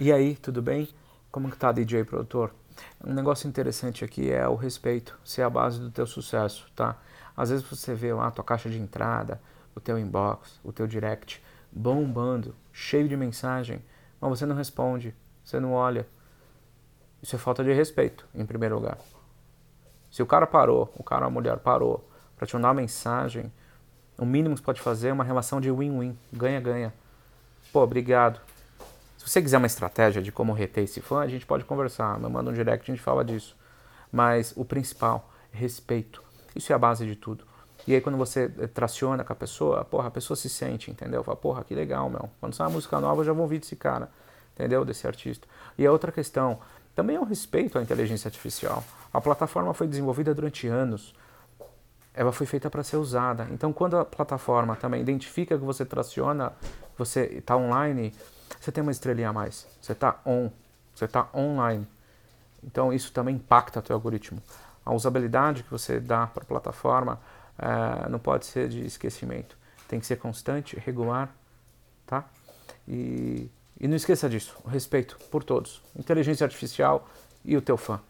E aí, tudo bem? Como que tá, DJ produtor? Um negócio interessante aqui é o respeito, ser a base do teu sucesso, tá? Às vezes você vê lá a tua caixa de entrada, o teu inbox, o teu direct bombando, cheio de mensagem, mas você não responde, você não olha. Isso é falta de respeito, em primeiro lugar. Se o cara parou, o cara ou a mulher parou para te mandar uma mensagem, o mínimo que você pode fazer é uma relação de win-win, ganha-ganha. Pô, obrigado. Se você quiser uma estratégia de como reter esse fã, a gente pode conversar. Me manda um direct, a gente fala disso. Mas o principal é respeito. Isso é a base de tudo. E aí quando você eh, traciona com a pessoa, porra, a pessoa se sente, entendeu? Fala, porra, que legal, meu. Quando sai uma música nova, eu já vou ouvir desse cara, entendeu? Desse artista. E a outra questão, também é o respeito à inteligência artificial. A plataforma foi desenvolvida durante anos. Ela foi feita para ser usada. Então, quando a plataforma também identifica que você traciona, você está online, você tem uma estrelinha a mais. Você está on, você está online. Então, isso também impacta o teu algoritmo. A usabilidade que você dá para a plataforma é, não pode ser de esquecimento. Tem que ser constante, regular, tá? E, e não esqueça disso, respeito por todos. Inteligência artificial e o teu fã.